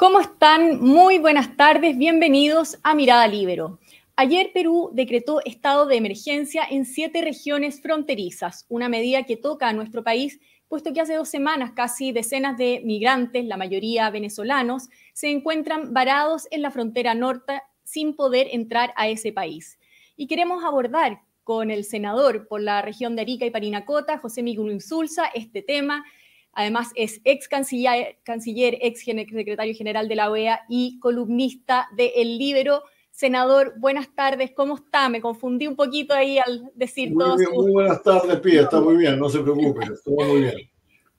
¿Cómo están? Muy buenas tardes, bienvenidos a Mirada Libero. Ayer Perú decretó estado de emergencia en siete regiones fronterizas, una medida que toca a nuestro país, puesto que hace dos semanas casi decenas de migrantes, la mayoría venezolanos, se encuentran varados en la frontera norte sin poder entrar a ese país. Y queremos abordar con el senador por la región de Arica y Parinacota, José Miguel Insulza, este tema Además, es ex canciller, canciller, ex secretario general de la OEA y columnista de El Libero. Senador, buenas tardes, ¿cómo está? Me confundí un poquito ahí al decir todo. Muy buenas tardes, Pía, está muy bien, no se preocupe, todo muy bien.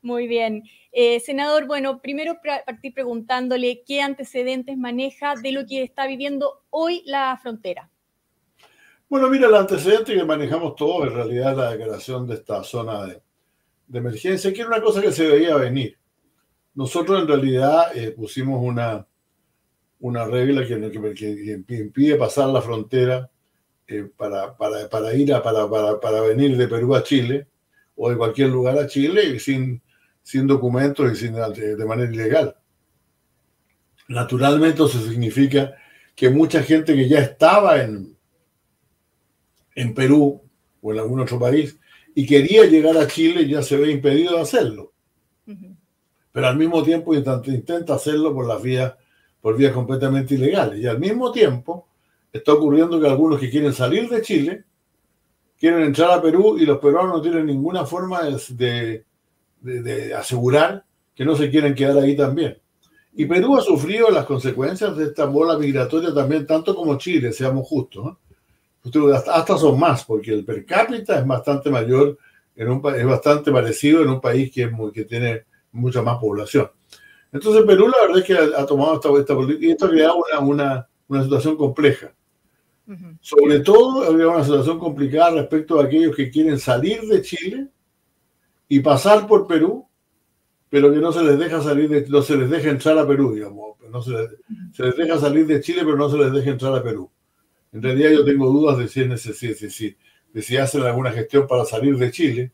Muy bien. Eh, senador, bueno, primero partir preguntándole qué antecedentes maneja de lo que está viviendo hoy la frontera. Bueno, mira, el antecedente que manejamos todos en realidad es la declaración de esta zona de, de emergencia, que era una cosa que se veía venir. Nosotros en realidad eh, pusimos una, una regla que, que, impide pasar la frontera eh, para, para, para, ir a, para, para, para, venir de Perú a Chile o de cualquier lugar a Chile y sin, sin documentos y sin, de manera ilegal. Naturalmente eso significa que mucha gente que ya estaba en, en Perú o en algún otro país y quería llegar a Chile ya se ve impedido de hacerlo. Pero al mismo tiempo intenta hacerlo por las vías, por vías completamente ilegales. Y al mismo tiempo está ocurriendo que algunos que quieren salir de Chile quieren entrar a Perú y los peruanos no tienen ninguna forma de, de, asegurar que no se quieren quedar ahí también. Y Perú ha sufrido las consecuencias de esta bola migratoria también, tanto como Chile, seamos justos. ¿no? Hasta son más, porque el per cápita es bastante mayor, en un, es bastante parecido en un país que, que tiene mucha más población. Entonces Perú la verdad es que ha, tomado esta, esta política y esto ha creado una, una, una situación compleja. Sobre todo ha creado una situación complicada respecto a aquellos que quieren salir de Chile y pasar por Perú, pero que no se les deja salir de, no se les deja entrar a Perú, digamos. No se les, se les deja salir de Chile, pero no se les deja entrar a Perú. En realidad yo tengo dudas de si, es si, de si hacen alguna gestión para salir de Chile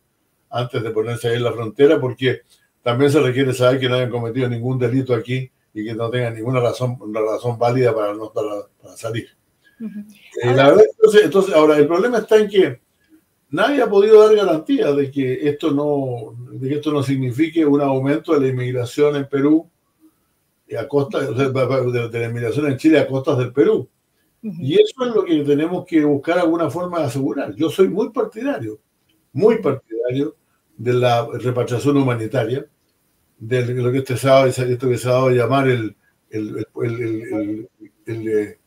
antes de ponerse ahí en la frontera, porque también se requiere saber que no hayan cometido ningún delito aquí y que no tengan ninguna razón, una razón válida para, no, para, salir. Eh, la verdad, entonces, ahora el problema está en que nadie ha podido dar garantía de que esto no, de que esto no signifique un aumento de la inmigración en Perú a costa de, de la inmigración en Chile a costas del Perú. Y eso es lo que tenemos que buscar alguna forma de asegurar. Yo soy muy partidario, muy partidario de la repatriación humanitaria, de lo que, este sábado, esto que se ha dado a llamar el, el, el, el,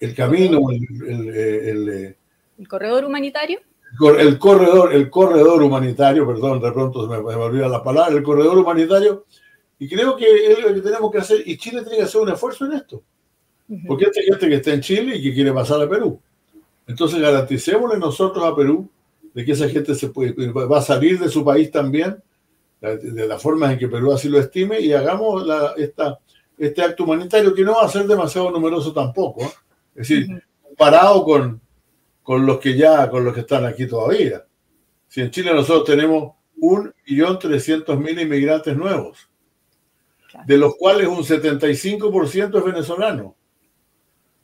el camino, el, corredor humanitario. El corredor, el corredor humanitario, perdón, de pronto se me, me olvida la palabra, el corredor humanitario, y creo que es lo que tenemos que hacer, y Chile tiene que hacer un esfuerzo en esto. Porque hay gente que está en Chile y que quiere pasar a Perú. Entonces garanticémosle nosotros a Perú de que esa gente se puede, va a salir de su país también, de la forma en que Perú así lo estime, y hagamos la, esta, este acto humanitario que no va a ser demasiado numeroso tampoco. ¿eh? Es decir, comparado con, con los que ya, con los que están aquí todavía. Si en Chile nosotros tenemos 1.300.000 inmigrantes nuevos, de los cuales un 75% es venezolano.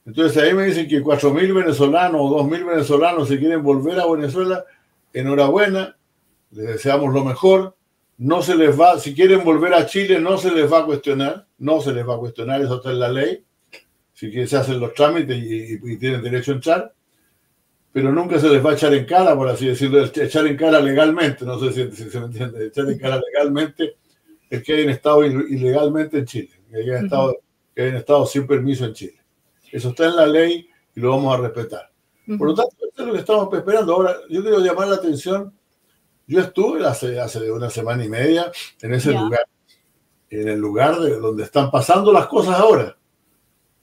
Entonces ahí me dicen que 4.000 venezolanos o 2.000 venezolanos se quieren volver a Venezuela. Enhorabuena, les deseamos lo mejor. No se les va, si quieren volver a Chile, no se les va a cuestionar, no se les va a cuestionar, eso está en la ley. Si quieren, se hacen los trámites y, tienen derecho a entrar, pero nunca se les va a echar en cara, por así decirlo, echar en cara legalmente, no sé si, se me entiende, echar en cara legalmente el que hayan estado ilegalmente en Chile, que hayan estado, que hayan estado sin permiso en Chile. Eso está en la ley y lo vamos a respetar. Por lo tanto, eso es lo que estamos esperando. Ahora, yo quiero llamar la atención. Yo estuve hace, hace una semana y media en ese lugar, en el lugar de donde están pasando las cosas ahora,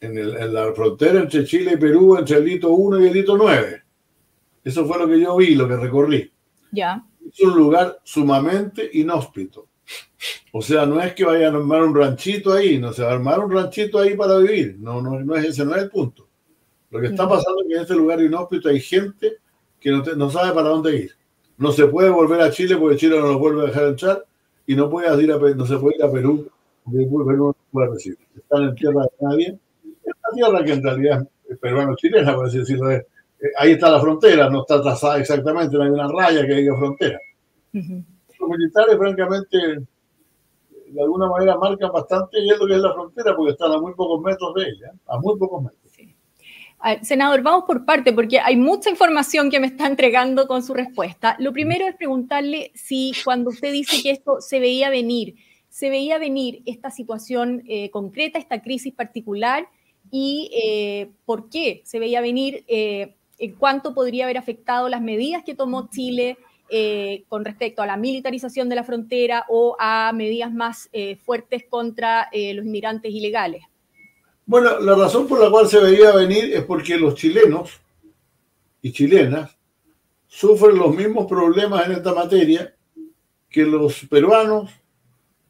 en, el, en, la frontera entre Chile y Perú, entre el hito 1 y el hito 9. Eso fue lo que yo vi, lo que recorrí. Ya. Es un lugar sumamente inhóspito. O sea, no es que vayan a armar un ranchito ahí, no se va a armar un ranchito ahí para vivir. No, no, no es ese, no es el punto. Lo que está pasando es que en este lugar inhóspito hay gente que no, no sabe para dónde ir. No se puede volver a Chile porque Chile no lo vuelve a dejar entrar y no, puede ir a, no se puede ir a Perú no puede recibir. Están en tierra de nadie. Es una tierra que en realidad es peruano-chilena, por así decirlo. Eh, ahí está la frontera, no está trazada exactamente, no hay una raya que diga frontera. Los militares, francamente, de alguna manera marcan bastante y lo que es la frontera, porque están a muy pocos metros de ella, a muy pocos metros. Senador, vamos por parte, porque hay mucha información que me está entregando con su respuesta. Lo primero es preguntarle si cuando usted dice que esto se veía venir, se veía venir esta situación eh, concreta, esta crisis particular, y eh, por qué se veía venir, eh, en cuánto podría haber afectado las medidas que tomó Chile con respecto a la militarización de la frontera o a medidas más fuertes contra los inmigrantes ilegales. Bueno, la razón por la cual se veía venir es porque los chilenos y chilenas sufren los mismos problemas en esta materia que los peruanos,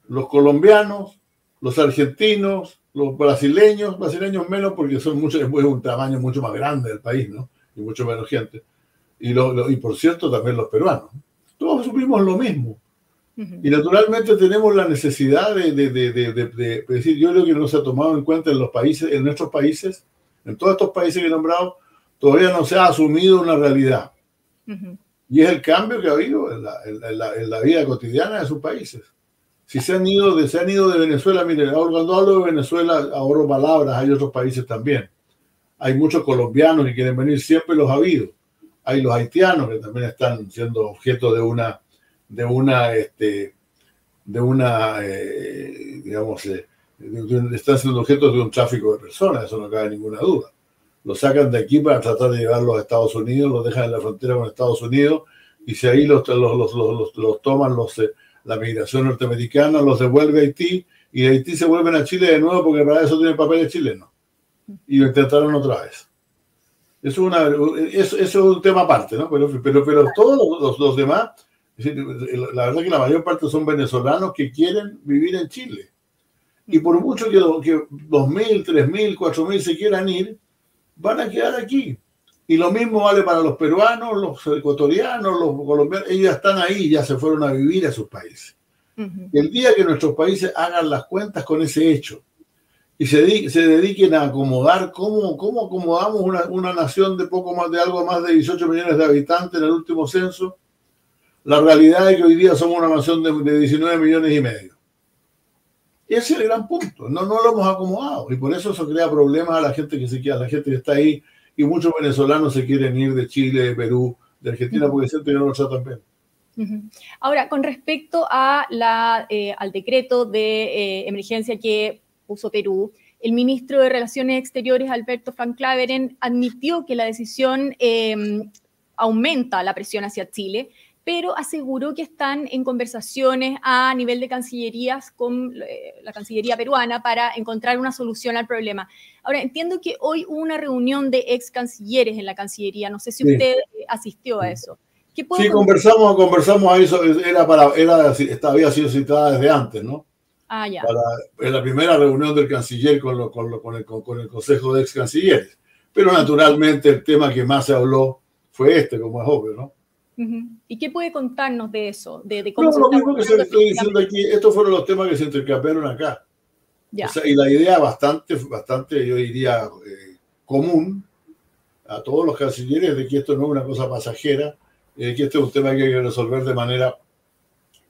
los colombianos, los argentinos, los brasileños, brasileños menos porque son muchos, es un tamaño mucho más grande del país, ¿no? Y mucho menos gente. Y, y por cierto, también los peruanos. Todos sufrimos lo mismo. Y naturalmente tenemos la necesidad de, decir, yo creo que no se ha tomado en cuenta en los países, en nuestros países, en todos estos países que he nombrado, todavía no se ha asumido una realidad. Y es el cambio que ha habido en la, vida cotidiana de sus países. Si se han ido de, se han ido de Venezuela, miren, cuando hablo de Venezuela ahorro palabras, hay otros países también. Hay muchos colombianos que quieren venir, siempre los ha habido. Hay los haitianos que también están siendo objeto de una de una, este, de una, eh, digamos, eh, están siendo objetos de un tráfico de personas, eso no cabe ninguna duda. Los sacan de aquí para tratar de llevarlos a Estados Unidos, los dejan en la frontera con Estados Unidos y si ahí los, los, los, los toman eh, la migración norteamericana, los devuelve a Haití y de Haití se vuelven a Chile de nuevo porque para eso tienen papeles chilenos. Y lo intentaron otra vez. Es, una, eso, es un tema aparte, ¿no? Pero, pero, pero todos los, los demás la verdad que la mayor parte son venezolanos que quieren vivir en Chile. Y por mucho que, que 2.000, 3.000, 4.000 se quieran ir, van a quedar aquí. Y lo mismo vale para los peruanos, los ecuatorianos, los colombianos. Ellos están ahí, ya se fueron a vivir a sus países. El día que nuestros países hagan las cuentas con ese hecho y se, se dediquen a acomodar cómo, cómo acomodamos una, una, nación de poco más de algo más de 18 millones de habitantes en el último censo, la realidad es que hoy día somos una nación de, 19 millones y medio. Ese es el gran punto. No, no lo hemos acomodado. Y por eso eso crea problemas a la gente que se queda, a la gente que está ahí. Y muchos venezolanos se quieren ir de Chile, de Perú, de Argentina, porque siempre no lo tratan bien. Ahora, con respecto a la, eh, al decreto de eh, emergencia que puso Perú, el ministro de Relaciones Exteriores, Alberto Van Claveren, admitió que la decisión em, aumenta la presión hacia Chile pero aseguró que están en conversaciones a nivel de cancillerías con eh, la Cancillería peruana para encontrar una solución al problema. Ahora, entiendo que hoy hubo una reunión de ex cancilleres en la Cancillería, no sé si usted asistió a eso. sí, conversamos, conversamos a eso, era para, era, había sido citada desde antes, ¿no? Ah, ya. en la primera reunión del canciller con, con, con, el, con el Consejo de Ex Cancilleres. Pero naturalmente el tema que más se habló fue este, como es obvio, ¿no? ¿Y qué puede contarnos de eso? De, cómo no, lo mismo que se estoy diciendo aquí, estos fueron los temas que se intercambiaron acá. y la idea bastante, bastante, yo diría, eh, común a todos los cancilleres de que esto no es una cosa pasajera, de que este es un tema que hay que resolver de manera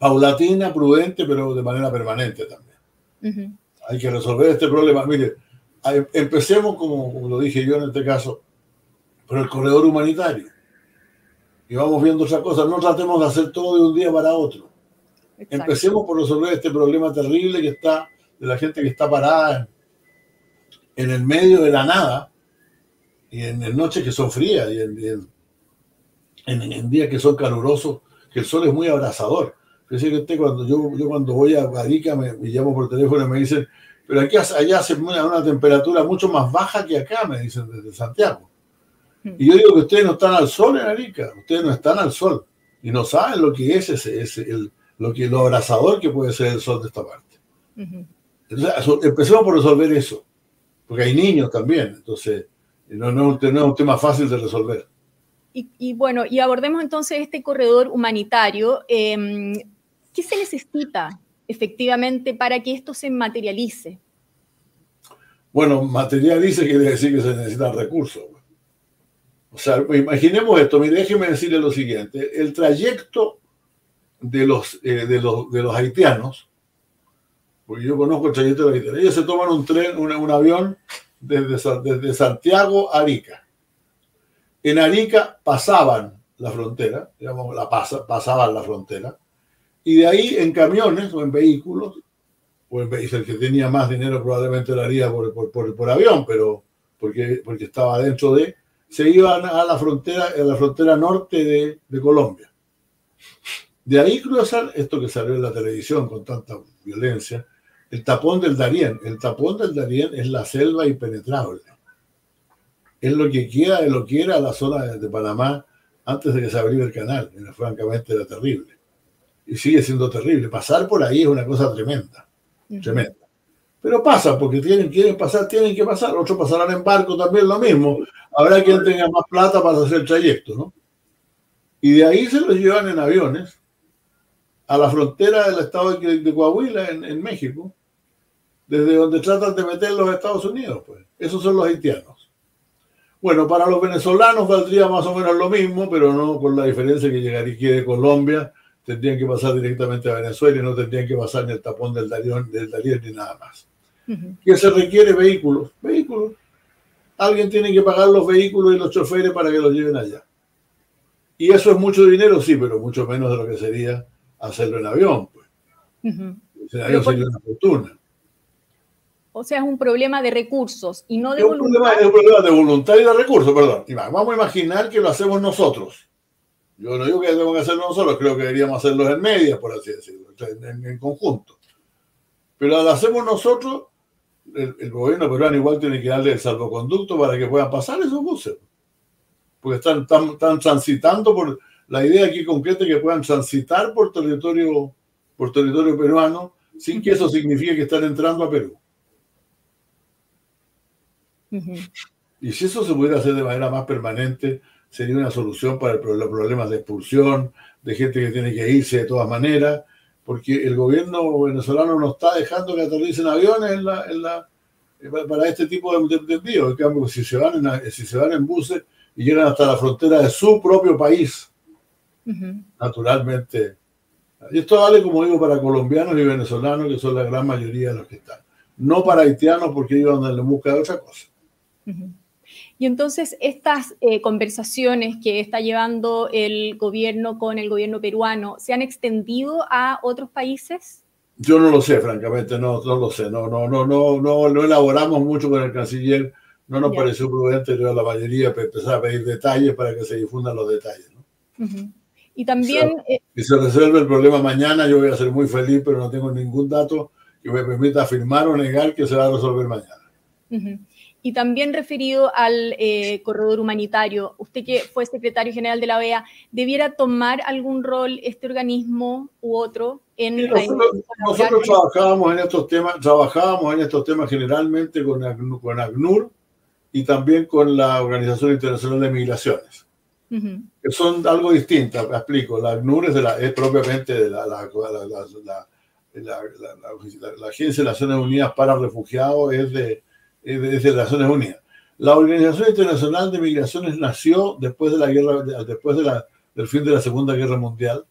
paulatina, prudente, pero de manera permanente también. Hay que resolver este problema. Mire, empecemos, como lo dije yo en este caso, por el corredor humanitario y vamos viendo otra cosa. No tratemos de hacer todo de un día para otro. Empecemos por resolver este problema terrible que está de la gente que está parada en, el medio de la nada y en, noches que son frías y en, en, días que son calurosos, que el sol es muy abrazador. Fíjese que usted cuando yo, yo cuando voy a Arica me, llamo por teléfono y me dicen, pero aquí allá hace una, una temperatura mucho más baja que acá, me dicen desde Santiago. Y yo digo que ustedes no están al sol en Arica, ustedes no están al sol y no saben lo que es ese, ese el, lo, que, lo abrazador que puede ser el sol de esta parte. Entonces, empecemos por resolver eso, porque hay niños también, entonces no, no, es un tema fácil de resolver. Y, bueno, y abordemos entonces este corredor humanitario. Em, ¿Qué se necesita efectivamente para que esto se materialice? Bueno, materialice quiere decir que se necesitan recursos. O sea, imaginemos esto, mire, déjeme decirle lo siguiente, el trayecto de los, eh, de los, de los haitianos, porque yo conozco el trayecto de los haitianos, ellos se toman un tren, un, avión desde, desde Santiago a Arica. En Arica pasaban la frontera, digamos, pasaban la frontera, y de ahí en camiones o en vehículos, o en, el que tenía más dinero probablemente lo haría por, por, por avión, pero porque, porque estaba dentro de se iban a la frontera, a la frontera norte de, de Colombia. De ahí cruzan esto que salió en la televisión con tanta violencia, el tapón del Darién. El tapón del Darién es la selva impenetrable. Es lo que queda de lo que era la zona de Panamá antes de que se abriera el canal. francamente era terrible. Y sigue siendo terrible. Pasar por ahí es una cosa tremenda. Tremenda. Pero pasa, porque tienen, quieren pasar, tienen que pasar. Otros pasarán en barco también lo mismo. Habrá quien tenga más plata para hacer el trayecto, ¿no? Y de ahí se los llevan en aviones a la frontera del estado de, Coahuila, en, México, desde donde tratan de meter los Estados Unidos, pues. Esos son los haitianos. Bueno, para los venezolanos valdría más o menos lo mismo, pero no con la diferencia que llegaría de Colombia, tendrían que pasar directamente a Venezuela y no tendrían que pasar ni el tapón del Darién, del Darién ni nada más que se requiere vehículos. Vehículos. Alguien tiene que pagar los vehículos y los choferes para que los lleven allá. Y eso es mucho dinero, sí, pero mucho menos de lo que sería hacerlo en avión. Pues. En avión sería una fortuna. O sea, es un problema de recursos y no de voluntad. es un problema de voluntad y de recursos, perdón. Vamos a imaginar que lo hacemos nosotros. Yo no digo que tenemos que hacerlo nosotros, creo que deberíamos hacerlo en medias, por así decirlo, en, en conjunto. Pero lo hacemos nosotros, el, gobierno peruano igual tiene que darle el salvoconducto para que puedan pasar esos buses. Porque están, están, transitando por. La idea aquí concreta es que puedan transitar por territorio, por territorio peruano sin que eso signifique que están entrando a Perú. Y si eso se pudiera hacer de manera más permanente, sería una solución para los problemas de expulsión, de gente que tiene que irse de todas maneras, porque el gobierno venezolano no está dejando que aterricen aviones en la, en la, para este tipo de, envíos. En cambio, si se, van en, si se van en buses y llegan hasta la frontera de su propio país, naturalmente. Y esto vale, como digo, para colombianos y venezolanos, que son la gran mayoría de los que están. No para haitianos, porque ellos andan en busca de otra cosa. Y entonces estas eh, conversaciones que está llevando el gobierno con el gobierno peruano, ¿se han extendido a otros países? Yo no lo sé, francamente, no, no lo sé. No, no, no, no, no, no elaboramos mucho con el canciller. No nos pareció prudente a la mayoría empezar a pedir detalles para que se difundan los detalles. Y también... Eh, si se resuelve el problema mañana, yo voy a ser muy feliz, pero no tengo ningún dato que me permita afirmar o negar que se va a resolver mañana. Y también referido al eh, corredor humanitario, usted que fue secretario general de la OEA, ¿debiera tomar algún rol este organismo u otro en nosotros, nosotros trabajábamos en estos temas, trabajábamos en estos temas generalmente con, ACNUR y también con la Organización Internacional de Migraciones, que son algo distintas, me explico. La ACNUR es, de la, es propiamente de la, la, la Agencia de Naciones Unidas para Refugiados, es de desde Naciones Unidas. La Organización Internacional de Migraciones nació después de la guerra, después de la, del fin de la Segunda Guerra Mundial,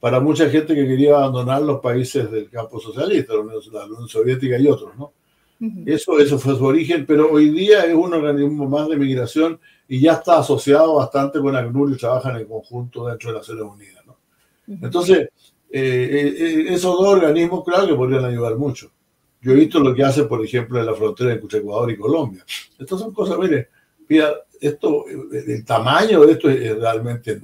para mucha gente que quería abandonar los países del campo socialista, la Unión Soviética y otros, ¿no? Eso, eso fue su origen, pero hoy día es un organismo más de migración y ya está asociado bastante con ACNUR y trabajan en conjunto dentro de Naciones Unidas. ¿no? Entonces, eh, eh, eh, esos dos organismos, claro que podrían ayudar mucho. Yo he visto lo que hace, por ejemplo, en la frontera entre Ecuador y Colombia. Estas son cosas, mire, mira, esto, el tamaño de esto es realmente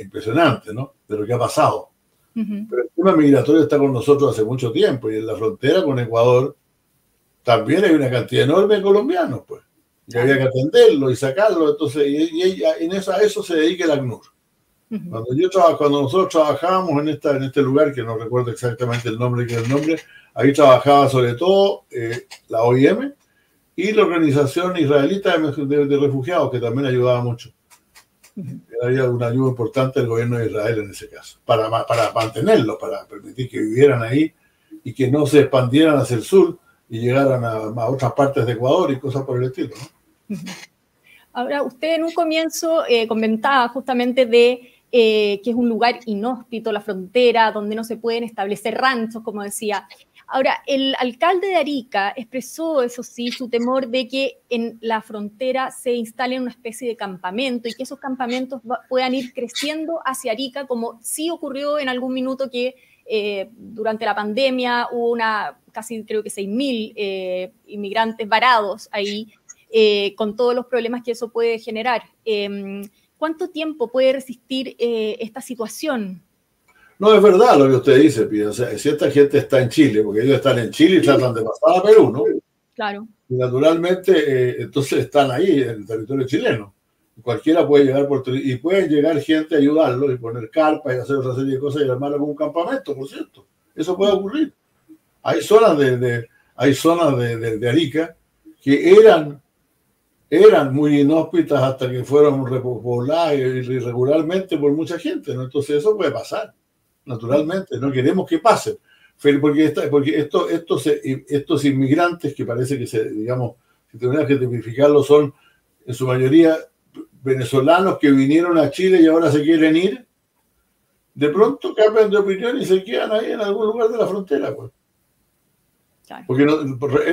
impresionante, ¿no? De lo que ha pasado. Pero el tema migratorio está con nosotros hace mucho tiempo y en la frontera con Ecuador también hay una cantidad enorme de colombianos, pues. Y había que atenderlo y sacarlo. Entonces, y, en eso, a eso se dedica el ACNUR. Cuando, yo cuando nosotros trabajábamos en, esta, en este lugar, que no recuerdo exactamente el nombre, que es el nombre, Ahí trabajaba sobre todo eh, la OIM y la Organización Israelita de, Refugiados, que también ayudaba mucho. Había una ayuda importante del gobierno de Israel en ese caso, para, para mantenerlos, para permitir que vivieran ahí y que no se expandieran hacia el sur y llegaran a, otras partes de Ecuador y cosas por el estilo. Ahora, usted en un comienzo eh, comentaba justamente de eh, que es un lugar inhóspito, la frontera, donde no se pueden establecer ranchos, como decía. Ahora, el alcalde de Arica expresó, eso sí, su temor de que en la frontera se instale una especie de campamento y que esos campamentos puedan ir creciendo hacia Arica, como sí ocurrió en algún minuto que eh, durante la pandemia hubo una, casi creo que 6.000 eh, inmigrantes varados ahí, eh, con todos los problemas que eso puede generar. ¿Cuánto tiempo puede resistir esta situación? No, es verdad lo que usted dice, Pia. O sea, si esta gente está en Chile, porque ellos están en Chile y tratan de pasar a Perú, ¿no? Claro. Y naturalmente, eh, entonces están ahí, en el territorio chileno. Cualquiera puede llegar por y puede llegar gente a ayudarlos y poner carpas y hacer otra serie de cosas y armar algún campamento, por cierto. Eso puede ocurrir. Hay zonas de, hay zonas de, de, Arica que eran, eran muy inhóspitas hasta que fueron repobladas irregularmente por mucha gente, ¿no? Entonces eso puede pasar naturalmente, no queremos que pasen. Porque, porque esto, estos, estos inmigrantes que parece que se, digamos, si tendrías que tipificarlo, son en su mayoría venezolanos que vinieron a Chile y ahora se quieren ir, de pronto cambian de opinión y se quedan ahí en algún lugar de la frontera. Pues. Porque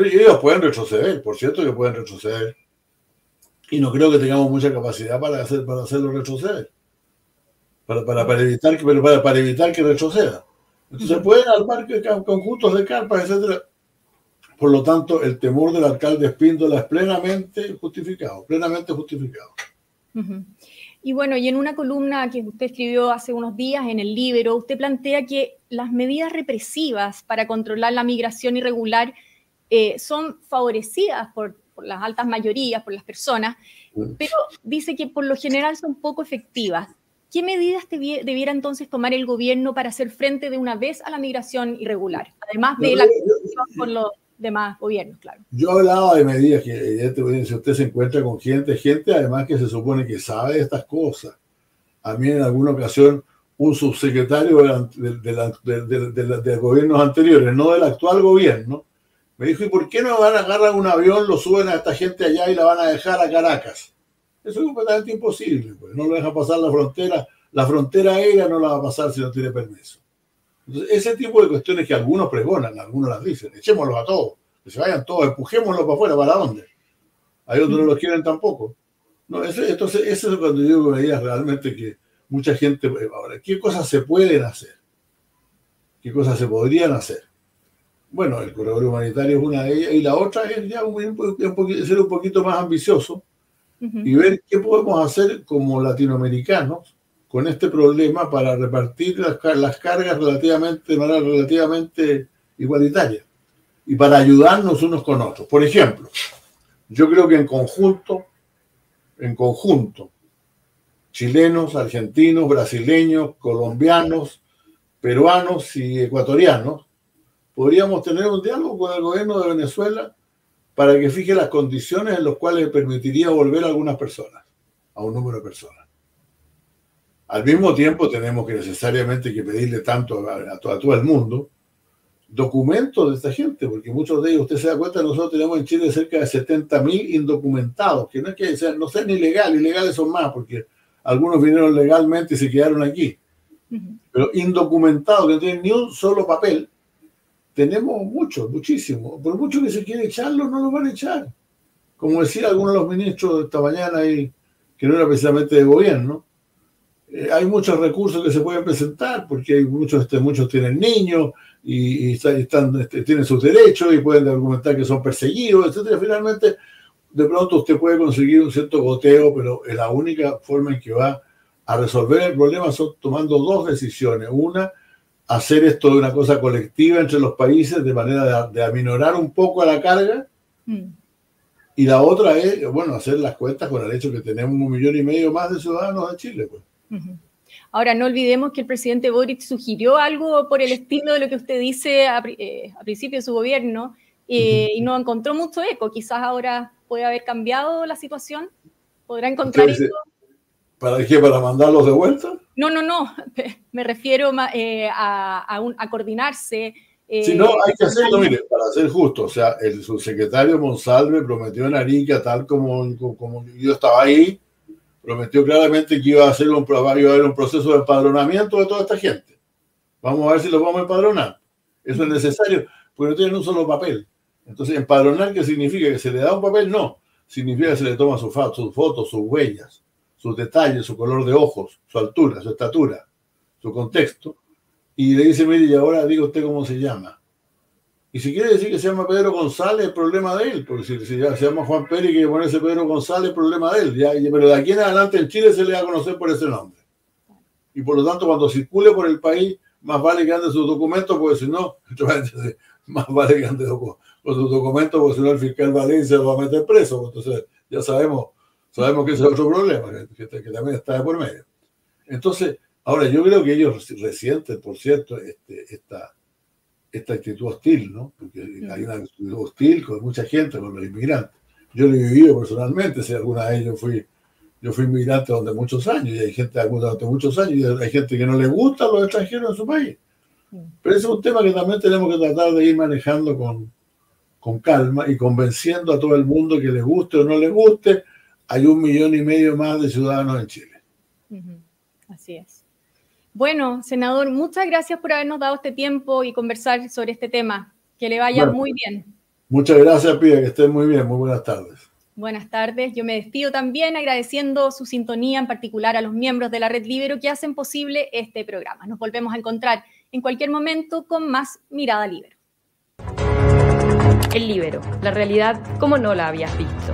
ellos pueden retroceder, por cierto que pueden retroceder. Y no creo que tengamos mucha capacidad para, hacer, para hacerlo retroceder para, para, evitar, que, para, para, evitar que retroceda. Entonces pueden armar conjuntos de carpas, etcétera. Por lo tanto, el temor del alcalde Espíndola es plenamente justificado, plenamente justificado. Y bueno, y en una columna que usted escribió hace unos días en el Libro, usted plantea que las medidas represivas para controlar la migración irregular eh, son favorecidas por, por, las altas mayorías, por las personas, mm. pero dice que por lo general son poco efectivas. ¿Qué medidas debiera entonces tomar el gobierno para hacer frente de una vez a la migración irregular? Además de la con los demás gobiernos, claro. Yo hablaba de medidas que, si usted se encuentra con gente, gente además que se supone que sabe de estas cosas. A mí en alguna ocasión un subsecretario de, de, gobiernos anteriores, no del actual gobierno, me dijo, ¿y por qué no van a agarrar un avión, lo suben a esta gente allá y la van a dejar a Caracas? Eso es completamente imposible, pues. no lo deja pasar la frontera. La frontera aérea no la va a pasar si no tiene permiso. Entonces, ese tipo de cuestiones que algunos pregonan, algunos las dicen, echémoslos a todos, que se vayan todos, empujémoslos para afuera, ¿para dónde? Hay otros no los quieren tampoco. Entonces, eso es cuando yo veía realmente que mucha gente, ahora, ¿qué cosas se pueden hacer? ¿Qué cosas se podrían hacer? Bueno, el corredor humanitario es una de ellas, y la otra es ya ser un poquito más ambicioso y ver qué podemos hacer como latinoamericanos con este problema para repartir las, las cargas relativamente, de manera relativamente igualitaria y para ayudarnos unos con otros. Por ejemplo, yo creo que en conjunto, en conjunto, chilenos, argentinos, brasileños, colombianos, peruanos y ecuatorianos, podríamos tener un diálogo con el gobierno de Venezuela para que fije las condiciones en las cuales permitiría volver a algunas personas, a un número de personas. Al mismo tiempo tenemos que necesariamente que pedirle tanto a, todo el mundo documentos de esta gente, porque muchos de ellos, usted se da cuenta, nosotros tenemos en Chile cerca de 70 mil indocumentados, que no es que sean, no sean ilegales, ilegales son más, porque algunos vinieron legalmente y se quedaron aquí, pero indocumentados, que no tienen ni un solo papel, tenemos muchos, muchísimos. Por mucho que se quiere echarlo, no lo van a echar. Como decía alguno de los ministros esta mañana, y, que no era precisamente de gobierno, eh, hay muchos recursos que se pueden presentar, porque hay muchos, este, muchos tienen niños y, están, este, tienen sus derechos y pueden argumentar que son perseguidos, etcétera. Finalmente, de pronto usted puede conseguir un cierto goteo, pero la única forma en que va a resolver el problema son tomando dos decisiones. Una, hacer esto de una cosa colectiva entre los países de manera de, aminorar un poco la carga. Mm. Y la otra es, bueno, hacer las cuentas con el hecho que tenemos un millón y medio más de ciudadanos de Chile. Pues. Ahora, no olvidemos que el presidente Boric sugirió algo por el estilo de lo que usted dice a, eh, principio de su gobierno eh, y no encontró mucho eco. Quizás ahora puede haber cambiado la situación. ¿Podrá encontrar eco? ¿Para qué? ¿Para mandarlos de vuelta? No, no, no. Me refiero eh, a, coordinarse si no, hay que hacerlo, mire, para ser justo, o sea, el subsecretario Monsalve prometió en Arica, tal como, como yo estaba ahí, prometió claramente que iba a, hacer un, iba a haber un proceso de empadronamiento de toda esta gente. Vamos a ver si los vamos a empadronar. Eso es necesario, porque no tienen un solo papel. Entonces, empadronar, ¿qué significa? ¿Que se le da un papel? No. Significa que se le toma sus fotos, sus huellas, sus detalles, su color de ojos, su altura, su estatura, su contexto. Y le dice, mire, y ahora diga usted cómo se llama. Y si quiere decir que se llama Pedro González, problema de él. Porque si, se llama Juan Pérez y quiere ponerse Pedro González, problema de él. Ya, pero de aquí en adelante en Chile se le va a conocer por ese nombre. Y por lo tanto, cuando circule por el país, más vale que ande sus documentos, porque si no, más vale que ande con sus documentos, porque si no el fiscal Valencia lo va a meter preso. Entonces, ya sabemos, sabemos que ese es otro problema, que, también está de por medio. Entonces, ahora yo creo que ellos resienten, por cierto, este, esta, esta actitud hostil, ¿no? Porque hay una actitud hostil con mucha gente, con los inmigrantes. Yo lo he vivido personalmente, si alguna de ellos fui yo fui inmigrante durante muchos años y hay gente durante muchos años y hay gente que no le gusta a los extranjeros en su país. Pero ese es un tema que también tenemos que tratar de ir manejando con, con calma y convenciendo a todo el mundo que le guste o no le guste. Hay un millón y medio más de ciudadanos en Chile. Así es. Bueno, senador, muchas gracias por habernos dado este tiempo y conversar sobre este tema. Que le vaya muy bien. Muchas gracias, Pia, que estén muy bien. Muy buenas tardes. Buenas tardes. Yo me despido también agradeciendo su sintonía, en particular a los miembros de la Red Libero que hacen posible este programa. Nos volvemos a encontrar en cualquier momento con más Mirada Libero. El Libero, la realidad como no la habías visto.